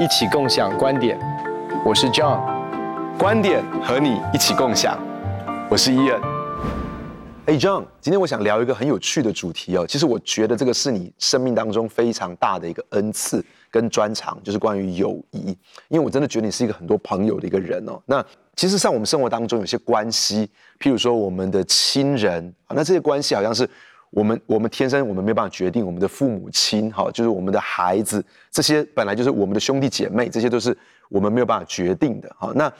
一起共享观点，我是 John，观点和你一起共享，我是 Ian。哎，John，今天我想聊一个很有趣的主题哦。其实我觉得这个是你生命当中非常大的一个恩赐跟专长，就是关于友谊。因为我真的觉得你是一个很多朋友的一个人哦。那其实，像我们生活当中有些关系，譬如说我们的亲人啊，那这些关系好像是。我们我们天生我们没办法决定我们的父母亲哈，就是我们的孩子，这些本来就是我们的兄弟姐妹，这些都是我们没有办法决定的哈。那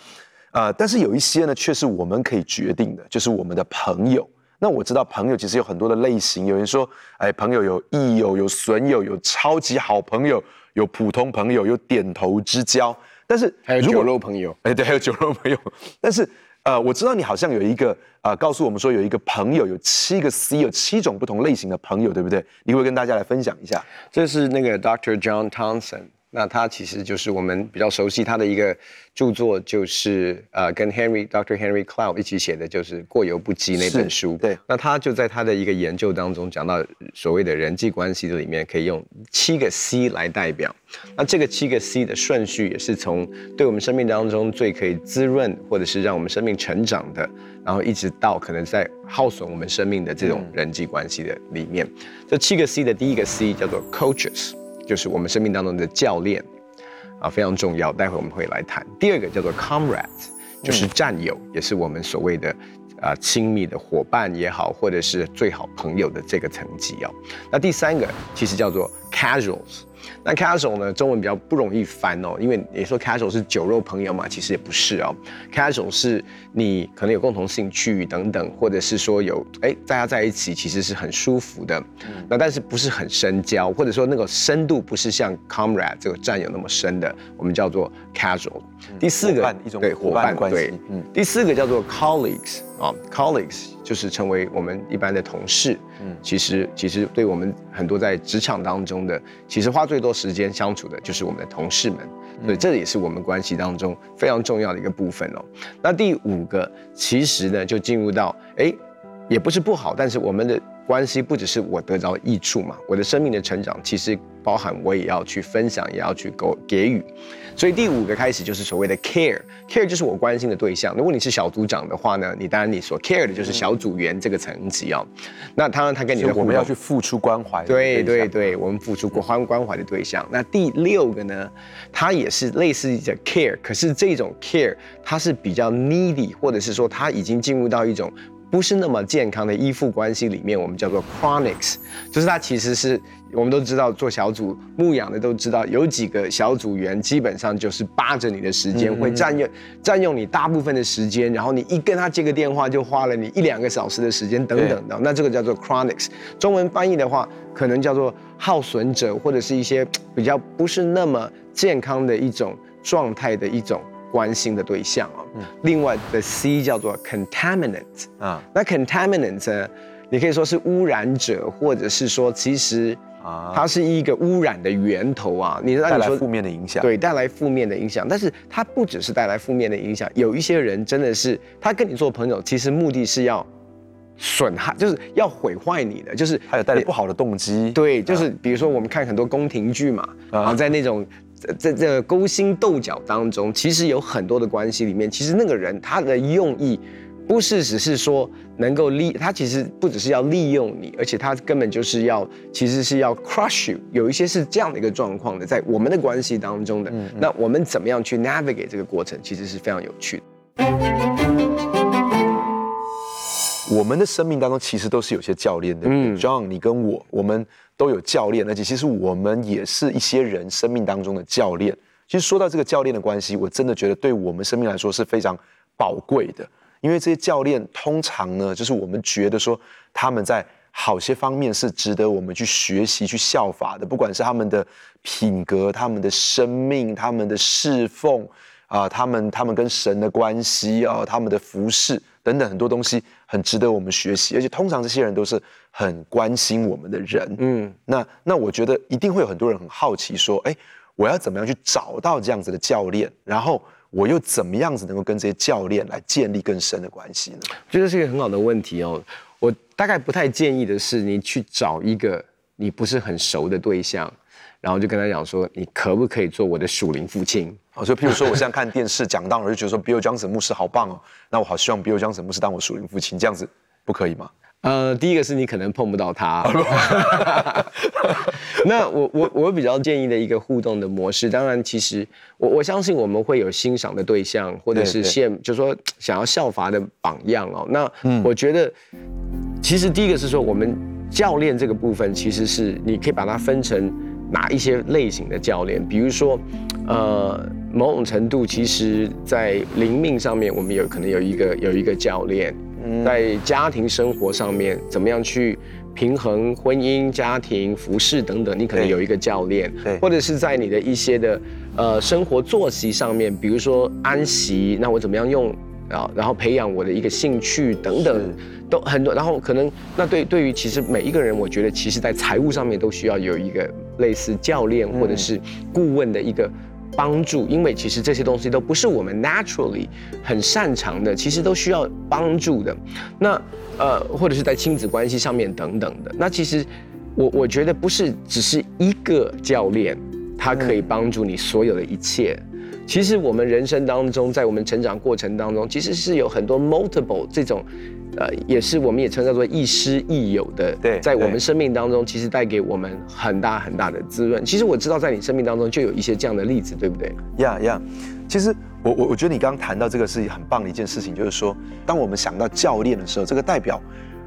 呃，但是有一些呢，却是我们可以决定的，就是我们的朋友。那我知道朋友其实有很多的类型，有人说，哎，朋友有益友，有损友，有超级好朋友，有普通朋友，有点头之交，但是还有酒肉朋友，哎，对，还有酒肉朋友，但是。呃，我知道你好像有一个呃，告诉我们说有一个朋友有七个 C，有七种不同类型的朋友，对不对？你会跟大家来分享一下。这是那个 Dr. John Thompson。那他其实就是我们比较熟悉他的一个著作，就是呃跟 Henry Dr. Henry Cloud 一起写的，就是《过犹不及》那本书。对。那他就在他的一个研究当中讲到，所谓的人际关系的里面可以用七个 C 来代表。那这个七个 C 的顺序也是从对我们生命当中最可以滋润或者是让我们生命成长的，然后一直到可能在耗损我们生命的这种人际关系的里面。这七个 C 的第一个 C 叫做 Coaches。就是我们生命当中的教练，啊，非常重要。待会我们会来谈。第二个叫做 comrades，就是战友，嗯、也是我们所谓的啊亲密的伙伴也好，或者是最好朋友的这个层级哦。那第三个其实叫做 casuals。那 casual 呢，中文比较不容易翻哦，因为你说 casual 是酒肉朋友嘛，其实也不是哦。casual 是你可能有共同兴趣等等，或者是说有哎大家在一起其实是很舒服的，嗯、那但是不是很深交，或者说那个深度不是像 comrade 这个战友那么深的，我们叫做 casual。嗯、第四个对伙伴关系，对，嗯。第四个叫做 colleagues 啊、哦、colleagues 就是成为我们一般的同事。嗯，其实其实对我们很多在职场当中的，其实花最多时间相处的就是我们的同事们，所以这也是我们关系当中非常重要的一个部分哦。那第五个，其实呢就进入到，哎，也不是不好，但是我们的。关系不只是我得到益处嘛，我的生命的成长其实包含我也要去分享，也要去给给予。所以第五个开始就是所谓的 care，care 就是我关心的对象。如果你是小组长的话呢，你当然你所 care 的就是小组员这个层级哦。那当然他跟你的我们要去付出关怀，对对对，我们付出过关关怀的对象。那第六个呢，它也是类似的 care，可是这种 care 它是比较 needy，或者是说它已经进入到一种。不是那么健康的依附关系里面，我们叫做 chronics，就是它其实是我们都知道做小组牧养的都知道，有几个小组员基本上就是扒着你的时间，会占用占用你大部分的时间，然后你一跟他接个电话就花了你一两个小时的时间等等的，那这个叫做 chronics。中文翻译的话，可能叫做耗损者，或者是一些比较不是那么健康的一种状态的一种。关心的对象啊，另外的 C 叫做 contaminant 啊，那 contaminant 呢，你可以说是污染者，或者是说其实啊，它是一个污染的源头啊，你带来负面的影响，对，带来负面的影响，但是它不只是带来负面的影响，有一些人真的是他跟你做朋友，其实目的是要损害，就是要毁坏你的，就是还有带来不好的动机，对，就是比如说我们看很多宫廷剧嘛，然后在那种。在这个勾心斗角当中，其实有很多的关系里面，其实那个人他的用意，不是只是说能够利，他其实不只是要利用你，而且他根本就是要，其实是要 crush you。有一些是这样的一个状况的，在我们的关系当中的，嗯嗯，那我们怎么样去 navigate 这个过程，其实是非常有趣的。我们的生命当中其实都是有些教练的，嗯，John，你跟我，我们。都有教练，而且其实我们也是一些人生命当中的教练。其实说到这个教练的关系，我真的觉得对我们生命来说是非常宝贵的，因为这些教练通常呢，就是我们觉得说他们在好些方面是值得我们去学习、去效法的，不管是他们的品格、他们的生命、他们的侍奉啊、呃，他们他们跟神的关系啊、呃，他们的服侍。等等很多东西很值得我们学习，而且通常这些人都是很关心我们的人。嗯，那那我觉得一定会有很多人很好奇，说，哎，我要怎么样去找到这样子的教练？然后我又怎么样子能够跟这些教练来建立更深的关系呢？我觉得是一个很好的问题哦。我大概不太建议的是，你去找一个你不是很熟的对象，然后就跟他讲说，你可不可以做我的属灵父亲？哦，就譬如说，我现在看电视讲到，我就觉得说，Bill Johnson 牧师好棒哦，那我好希望 Bill Johnson 牧师当我属灵父亲，这样子不可以吗？呃，第一个是你可能碰不到他。那我我我比较建议的一个互动的模式，当然，其实我我相信我们会有欣赏的对象，或者是现就是说想要效法的榜样哦。那我觉得，其实第一个是说，我们教练这个部分，其实是你可以把它分成哪一些类型的教练，比如说，呃，某种程度，其实在灵命上面，我们有可能有一个有一个教练。在家庭生活上面，怎么样去平衡婚姻、家庭、服饰等等，你可能有一个教练，对，或者是在你的一些的呃生活作息上面，比如说安息，那我怎么样用啊，然后培养我的一个兴趣等等，都很多，然后可能那对对于其实每一个人，我觉得其实在财务上面都需要有一个类似教练或者是顾问的一个。帮助，因为其实这些东西都不是我们 naturally 很擅长的，其实都需要帮助的。那呃，或者是在亲子关系上面等等的。那其实我我觉得不是只是一个教练，他可以帮助你所有的一切。其实我们人生当中，在我们成长过程当中，其实是有很多 multiple 这种。呃，也是，我们也称叫做亦师亦友的。对，在我们生命当中，其实带给我们很大很大的滋润。其实我知道，在你生命当中就有一些这样的例子，对不对？呀呀，其实我我我觉得你刚刚谈到这个是很棒的一件事情，就是说，当我们想到教练的时候，这个代表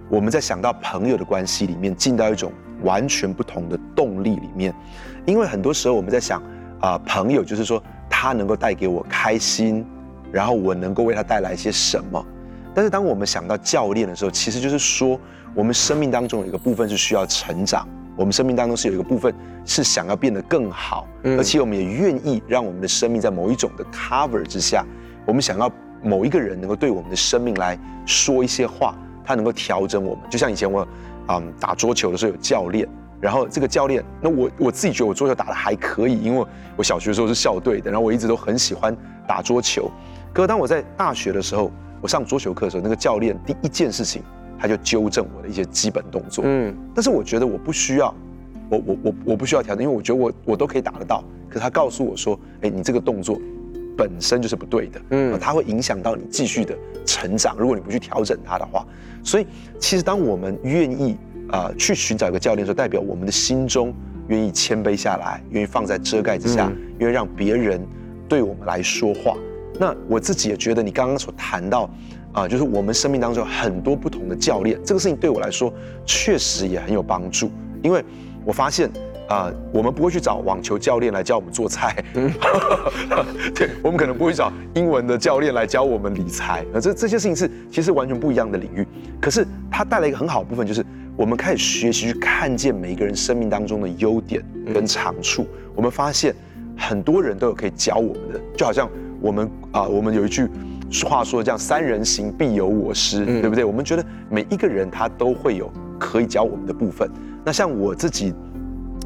我们在想到朋友的关系里面，进到一种完全不同的动力里面。因为很多时候我们在想啊、呃，朋友就是说他能够带给我开心，然后我能够为他带来一些什么。但是当我们想到教练的时候，其实就是说，我们生命当中有一个部分是需要成长，我们生命当中是有一个部分是想要变得更好，而且我们也愿意让我们的生命在某一种的 cover 之下，我们想要某一个人能够对我们的生命来说一些话，他能够调整我们。就像以前我，嗯，打桌球的时候有教练，然后这个教练，那我我自己觉得我桌球打的还可以，因为我小学的时候是校队的，然后我一直都很喜欢打桌球。可是当我在大学的时候，我上桌球课的时候，那个教练第一件事情，他就纠正我的一些基本动作。嗯，但是我觉得我不需要，我我我我不需要调整，因为我觉得我我都可以打得到。可是他告诉我说，哎，你这个动作本身就是不对的。嗯，它会影响到你继续的成长。如果你不去调整它的话，所以其实当我们愿意啊、呃、去寻找一个教练说，代表我们的心中愿意谦卑下来，愿意放在遮盖之下，愿意让别人对我们来说话。那我自己也觉得，你刚刚所谈到，啊，就是我们生命当中很多不同的教练，这个事情对我来说确实也很有帮助。因为我发现，啊，我们不会去找网球教练来教我们做菜，嗯，对，我们可能不会找英文的教练来教我们理财，那这这些事情是其实完全不一样的领域。可是它带来一个很好的部分，就是我们开始学习去看见每一个人生命当中的优点跟长处。我们发现很多人都有可以教我们的，就好像。我们啊，我们有一句话说，这样三人行必有我师，嗯、对不对？我们觉得每一个人他都会有可以教我们的部分。那像我自己，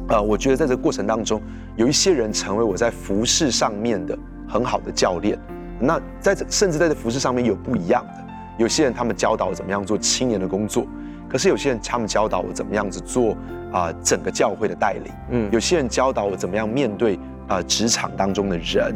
呃，我觉得在这个过程当中，有一些人成为我在服饰上面的很好的教练。那在这甚至在这服饰上面有不一样的，有些人他们教导我怎么样做青年的工作，可是有些人他们教导我怎么样子做啊整个教会的带领，嗯，有些人教导我怎么样面对啊职场当中的人。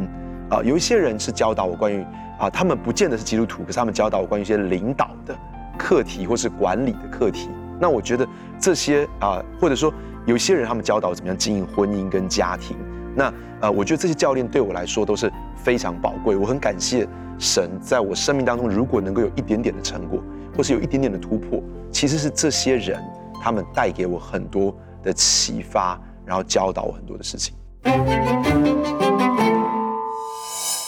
啊，有一些人是教导我关于啊，他们不见得是基督徒，可是他们教导我关于一些领导的课题或是管理的课题。那我觉得这些啊，或者说有些人他们教导我怎么样经营婚姻跟家庭。那呃，我觉得这些教练对我来说都是非常宝贵。我很感谢神在我生命当中，如果能够有一点点的成果，或是有一点点的突破，其实是这些人他们带给我很多的启发，然后教导我很多的事情。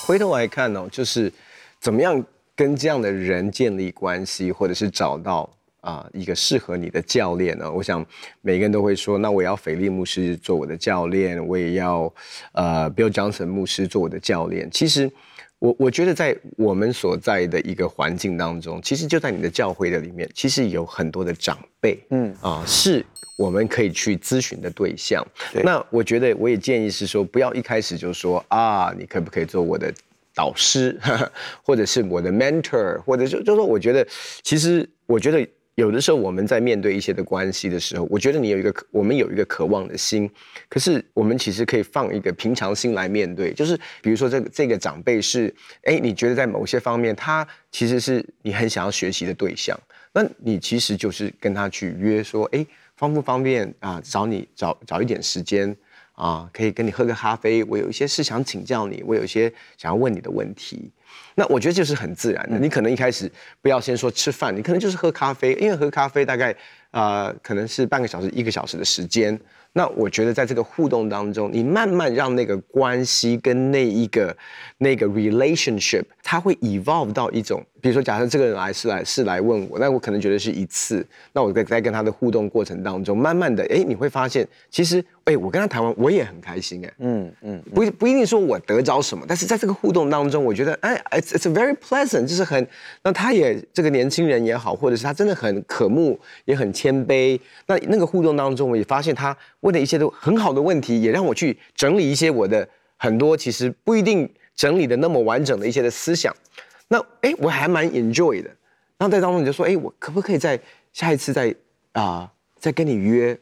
回头来看哦，就是怎么样跟这样的人建立关系，或者是找到啊一个适合你的教练呢？我想每个人都会说，那我要斐利牧师做我的教练，我也要呃 Bill Johnson 牧师做我的教练。其实我我觉得在我们所在的一个环境当中，其实就在你的教会的里面，其实有很多的长辈，嗯啊是。我们可以去咨询的对象。对。那我觉得我也建议是说，不要一开始就说啊，你可不可以做我的导师，或者是我的 mentor，或者就就说，我觉得其实我觉得有的时候我们在面对一些的关系的时候，我觉得你有一个，我们有一个渴望的心，可是我们其实可以放一个平常心来面对。就是比如说这个这个长辈是，哎，你觉得在某些方面他其实是你很想要学习的对象，那你其实就是跟他去约说，哎，方不方便啊？找你找找一点时间啊，可以跟你喝个咖啡。我有一些事想请教你，我有一些想要问你的问题。那我觉得就是很自然的，你可能一开始不要先说吃饭，你可能就是喝咖啡，因为喝咖啡大概啊、呃、可能是半个小时一个小时的时间。那我觉得在这个互动当中，你慢慢让那个关系跟那一个那个 relationship，它会 evolve 到一种。比如说，假设这个人来是来是来问我，那我可能觉得是一次。那我在在跟他的互动过程当中，慢慢的，哎，你会发现，其实，哎，我跟他谈完，我也很开心，哎，嗯嗯，不不一定说我得着什么，但是在这个互动当中，我觉得，哎，it's it's very pleasant，就是很，那他也这个年轻人也好，或者是他真的很渴慕，也很谦卑。那那个互动当中，我也发现他问的一些都很好的问题，也让我去整理一些我的很多其实不一定整理的那么完整的一些的思想。那哎，我还蛮 enjoy 的。然后在当中你就说，哎，我可不可以在下一次再啊、呃、再跟你约？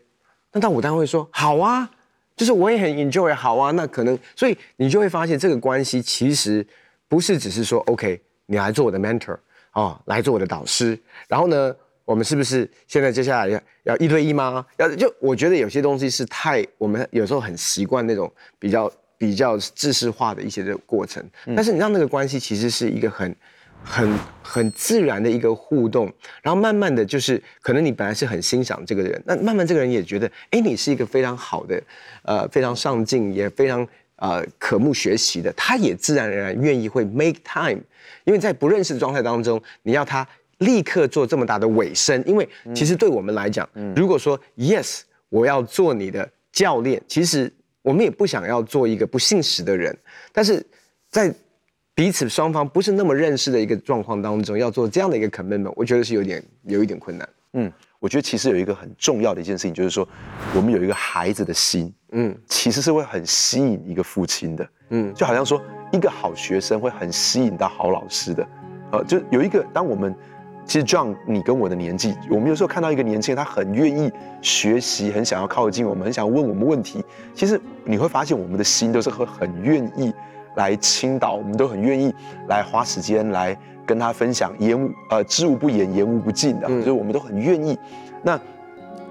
那到我当然会说好啊，就是我也很 enjoy，好啊。那可能所以你就会发现这个关系其实不是只是说 OK，你来做我的 mentor 哦，来做我的导师。然后呢，我们是不是现在接下来要要一对一吗？要就我觉得有些东西是太我们有时候很习惯那种比较。比较制式化的一些的过程，但是你让那个关系其实是一个很、很、很自然的一个互动，然后慢慢的就是，可能你本来是很欣赏这个人，那慢慢这个人也觉得，哎，你是一个非常好的，呃，非常上进，也非常呃渴慕学习的，他也自然而然愿意会 make time，因为在不认识的状态当中，你要他立刻做这么大的尾声，因为其实对我们来讲，如果说 yes，我要做你的教练，其实。我们也不想要做一个不信实的人，但是在彼此双方不是那么认识的一个状况当中，要做这样的一个 commitment，我觉得是有点有一点困难。嗯，我觉得其实有一个很重要的一件事情，就是说我们有一个孩子的心，嗯，其实是会很吸引一个父亲的，嗯，就好像说一个好学生会很吸引到好老师的，呃，就有一个当我们。其实 John，你跟我的年纪，我们有时候看到一个年轻人，他很愿意学习，很想要靠近我们，很想要问我们问题。其实你会发现，我们的心都是会很愿意来倾倒，我们都很愿意来花时间来跟他分享言无呃知无不言，言无不尽的，所以我们都很愿意。那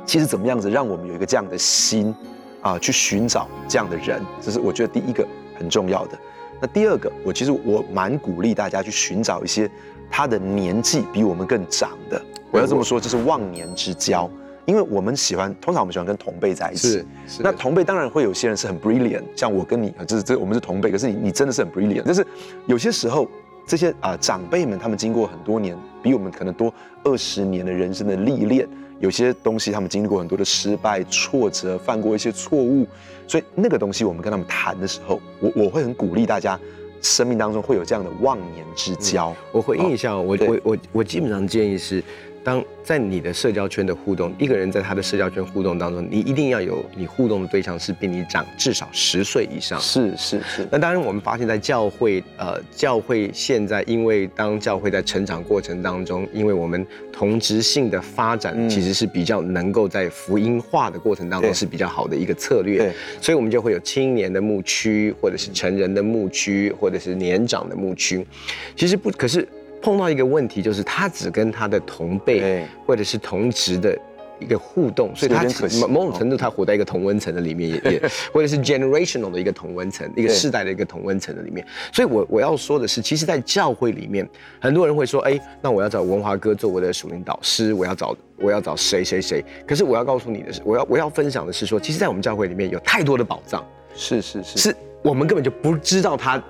其实怎么样子让我们有一个这样的心啊，去寻找这样的人，这是我觉得第一个很重要的。那第二个，我其实我蛮鼓励大家去寻找一些。他的年纪比我们更长的，我要这么说，这是忘年之交，因为我们喜欢，通常我们喜欢跟同辈在一起。是，是。那同辈当然会有些人是很 brilliant，像我跟你，就是这我们是同辈，可是你你真的是很 brilliant。但是有些时候，这些啊、呃、长辈们，他们经过很多年，比我们可能多二十年的人生的历练，有些东西他们经历过很多的失败、挫折，犯过一些错误，所以那个东西我们跟他们谈的时候，我我会很鼓励大家。生命当中会有这样的忘年之交。嗯、我回应一下，哦、我我我我基本上建议是。当在你的社交圈的互动，一个人在他的社交圈互动当中，你一定要有你互动的对象是比你长至少十岁以上。是是是。那当然，我们发现，在教会，呃，教会现在因为当教会在成长过程当中，因为我们同质性的发展其实是比较能够在福音化的过程当中是比较好的一个策略。对。所以我们就会有青年的牧区，或者是成人的牧区，或者是年长的牧区。其实不，可是。碰到一个问题，就是他只跟他的同辈或者是同职的一个互动，所以他某某种程度他活在一个同温层的里面，也也 或者是 generational 的一个同温层，一个世代的一个同温层的里面。所以我我要说的是，其实，在教会里面，很多人会说，哎，那我要找文华哥做我的属灵导师，我要找我要找谁谁谁。可是我要告诉你的是，我要我要分享的是说，其实，在我们教会里面有太多的宝藏，是是是，是我们根本就不知道他。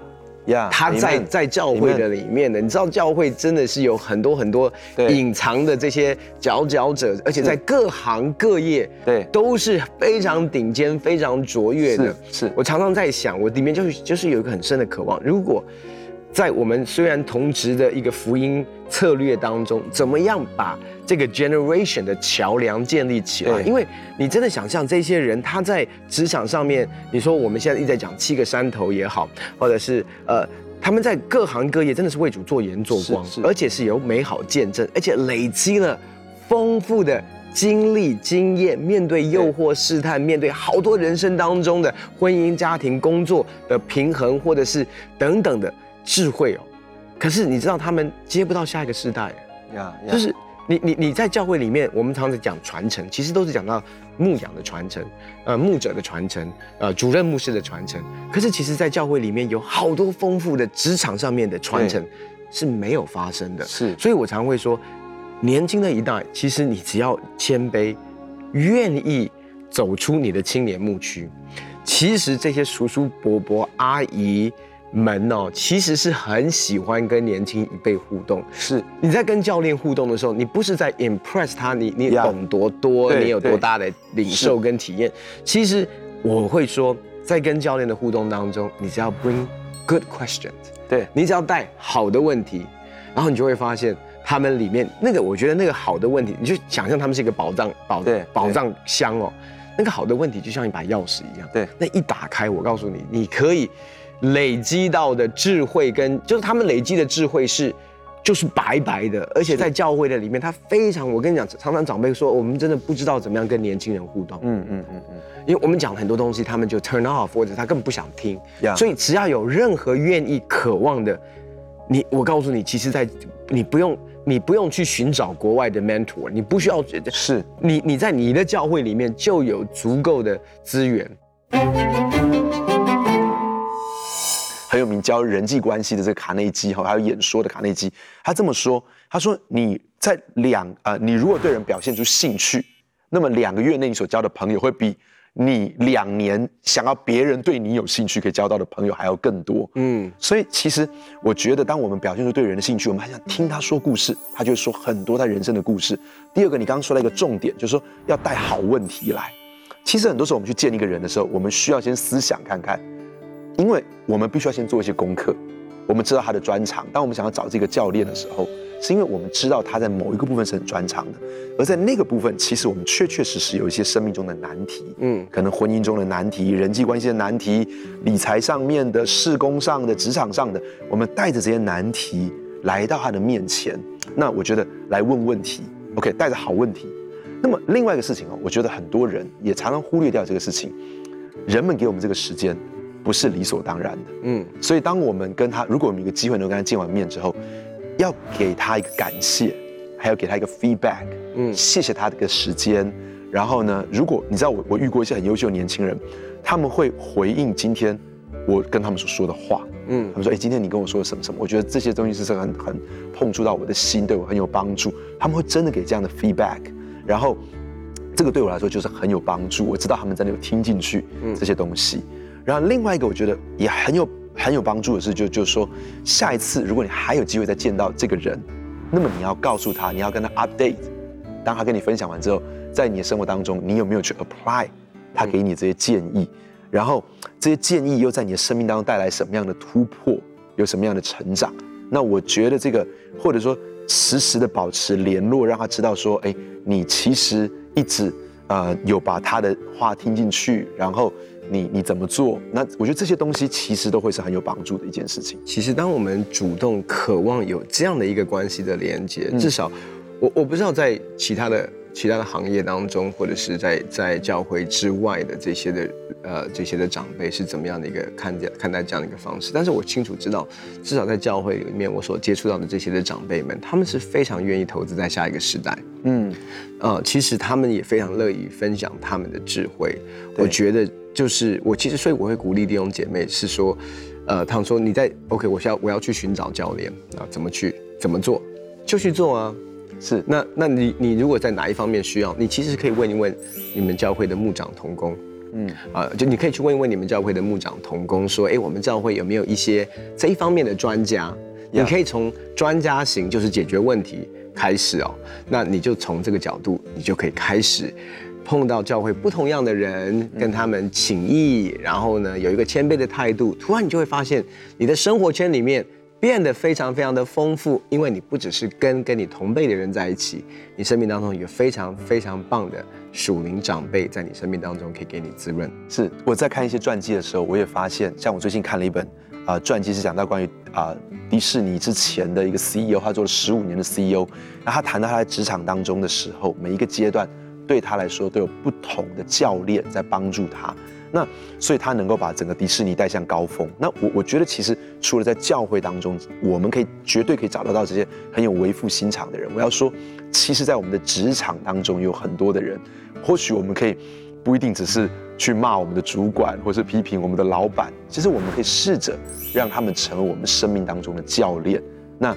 呀，他在在教会的里面的，你知道教会真的是有很多很多隐藏的这些佼佼者，而且在各行各业，对，都是非常顶尖、非常卓越的。是我常常在想，我里面就是就是有一个很深的渴望，如果。在我们虽然同职的一个福音策略当中，怎么样把这个 generation 的桥梁建立起来？因为你真的想象这些人，他在职场上面，你说我们现在一直在讲七个山头也好，或者是呃，他们在各行各业真的是为主做盐做光，而且是有美好见证，而且累积了丰富的经历、经验，面对诱惑、试探，面对好多人生当中的婚姻、家庭、工作的平衡，或者是等等的智慧哦。可是你知道，他们接不到下一个世代，呀.就是你你你在教会里面，我们常常讲传承，其实都是讲到牧养的传承，呃，牧者的传承，呃，主任牧师的传承。可是其实，在教会里面有好多丰富的职场上面的传承是没有发生的。是，所以我常会说。年轻的一代，其实你只要谦卑，愿意走出你的青年牧区，其实这些叔叔伯伯、阿姨们哦，其实是很喜欢跟年轻一辈互动。是，你在跟教练互动的时候，你不是在 impress 他，你你懂多多你有多大的领受跟体验。其实我会说，在跟教练的互动当中，你只要 bring good questions，对，你只要带好的问题，然后你就会发现。他们里面那个，我觉得那个好的问题，你就想象他们是一个宝藏宝对宝藏箱哦。那个好的问题就像一把钥匙一样，对，那一打开，我告诉你，你可以累积到的智慧跟就是他们累积的智慧是就是白白的，而且在教会的里面，他非常，我跟你讲，常常长辈说，我们真的不知道怎么样跟年轻人互动，嗯嗯嗯嗯，因为我们讲很多东西，他们就 turn off 或者他根本不想听.所以只要有任何愿意渴望的，你，我告诉你，其实在你不用。你不用去寻找国外的 mentor，你不需要觉得是你你在你的教会里面就有足够的资源。很有名教人际关系的这个卡内基哈，还有演说的卡内基，他这么说，他说你在两啊、呃，你如果对人表现出兴趣，那么两个月内你所交的朋友会比。你两年想要别人对你有兴趣，可以交到的朋友还要更多。嗯，所以其实我觉得，当我们表现出对人的兴趣，我们还想听他说故事，他就会说很多他人生的故事。第二个，你刚刚说了一个重点，就是说要带好问题来。其实很多时候我们去见一个人的时候，我们需要先思想看看，因为我们必须要先做一些功课。我们知道他的专长，当我们想要找这个教练的时候。是因为我们知道他在某一个部分是很专长的，而在那个部分，其实我们确确实实有一些生命中的难题，嗯，可能婚姻中的难题、人际关系的难题、理财上面的、事工上的、职场上的，我们带着这些难题来到他的面前，那我觉得来问问题，OK，带着好问题。那么另外一个事情哦，我觉得很多人也常常忽略掉这个事情，人们给我们这个时间不是理所当然的，嗯，所以当我们跟他，如果我们有一个机会能够跟他见完面之后。要给他一个感谢，还要给他一个 feedback，嗯，谢谢他这个时间。然后呢，如果你知道我我遇过一些很优秀的年轻人，他们会回应今天我跟他们所说的话，嗯，他们说，哎，今天你跟我说了什么什么？我觉得这些东西是很很碰触到我的心，对我很有帮助。他们会真的给这样的 feedback，然后这个对我来说就是很有帮助。我知道他们真的有听进去这些东西。然后另外一个我觉得也很有。很有帮助的是，就就是说，下一次如果你还有机会再见到这个人，那么你要告诉他，你要跟他 update。当他跟你分享完之后，在你的生活当中，你有没有去 apply 他给你这些建议？然后这些建议又在你的生命当中带来什么样的突破？有什么样的成长？那我觉得这个，或者说时时的保持联络，让他知道说，哎，你其实一直呃有把他的话听进去，然后。你你怎么做？那我觉得这些东西其实都会是很有帮助的一件事情。其实当我们主动渴望有这样的一个关系的连接，至少我我不知道在其他的其他的行业当中，或者是在在教会之外的这些的呃这些的长辈是怎么样的一个看见看待这样的一个方式。但是我清楚知道，至少在教会里面我所接触到的这些的长辈们，他们是非常愿意投资在下一个时代。嗯，呃，其实他们也非常乐意分享他们的智慧。我觉得。就是我其实，所以我会鼓励弟兄姐妹是说，呃，他们说你在 OK，我需要我要去寻找教练啊，怎么去怎么做，就去做啊。是，那那你你如果在哪一方面需要，你其实可以问一问你们教会的牧长同工，嗯啊，就你可以去问一问你们教会的牧长同工，说，哎，我们教会有没有一些这一方面的专家.你可以从专家型就是解决问题开始哦，那你就从这个角度，你就可以开始。碰到教会不同样的人，跟他们请益，然后呢，有一个谦卑的态度，突然你就会发现，你的生活圈里面变得非常非常的丰富，因为你不只是跟跟你同辈的人在一起，你生命当中有非常非常棒的属灵长辈在你生命当中可以给你滋润。是我在看一些传记的时候，我也发现，像我最近看了一本啊传记是讲到关于啊迪士尼之前的一个 CEO，他做了十五年的 CEO，那他谈到他在职场当中的时候，每一个阶段对他来说都有不同的教练在帮助他。那所以他能够把整个迪士尼带向高峰。那我我觉得其实除了在教会当中，我们可以绝对可以找得到这些很有为父心肠的人。我要说，其实，在我们的职场当中有很多的人，或许我们可以不一定只是去骂我们的主管，或是批评我们的老板。其实我们可以试着让他们成为我们生命当中的教练。那啊、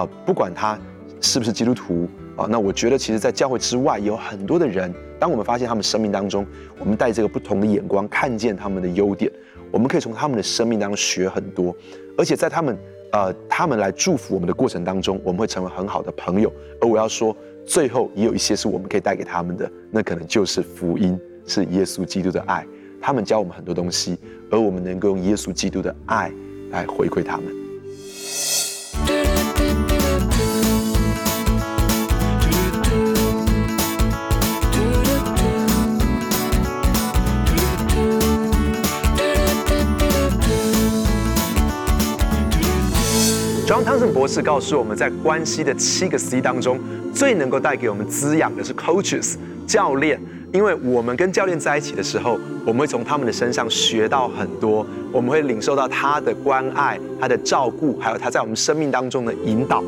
呃，不管他是不是基督徒。啊，那我觉得其实，在教会之外，有很多的人，当我们发现他们生命当中，我们带这个不同的眼光，看见他们的优点，我们可以从他们的生命当中学很多，而且在他们，呃，他们来祝福我们的过程当中，我们会成为很好的朋友。而我要说，最后也有一些是我们可以带给他们的，那可能就是福音，是耶稣基督的爱。他们教我们很多东西，而我们能够用耶稣基督的爱来回馈他们。汤森博士告诉我们在关系的七个 C 当中，最能够带给我们滋养的是 coaches 教练，因为我们跟教练在一起的时候，我们会从他们的身上学到很多，我们会领受到他的关爱、他的照顾，还有他在我们生命当中的引导。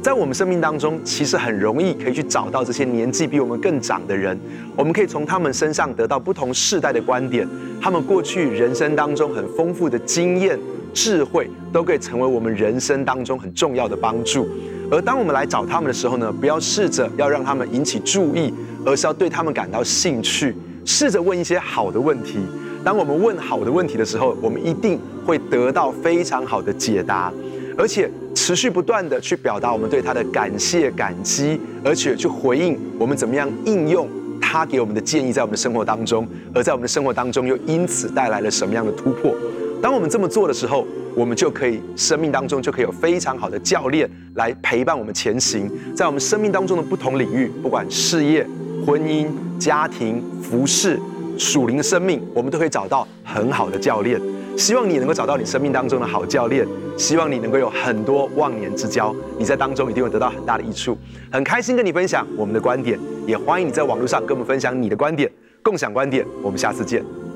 在我们生命当中，其实很容易可以去找到这些年纪比我们更长的人，我们可以从他们身上得到不同世代的观点，他们过去人生当中很丰富的经验。智慧都可以成为我们人生当中很重要的帮助，而当我们来找他们的时候呢，不要试着要让他们引起注意，而是要对他们感到兴趣，试着问一些好的问题。当我们问好的问题的时候，我们一定会得到非常好的解答，而且持续不断地去表达我们对他的感谢、感激，而且去回应我们怎么样应用他给我们的建议在我们的生活当中，而在我们的生活当中又因此带来了什么样的突破。当我们这么做的时候，我们就可以生命当中就可以有非常好的教练来陪伴我们前行，在我们生命当中的不同领域，不管事业、婚姻、家庭、服侍、属灵的生命，我们都可以找到很好的教练。希望你能够找到你生命当中的好教练，希望你能够有很多忘年之交，你在当中一定会得到很大的益处。很开心跟你分享我们的观点，也欢迎你在网络上跟我们分享你的观点，共享观点。我们下次见。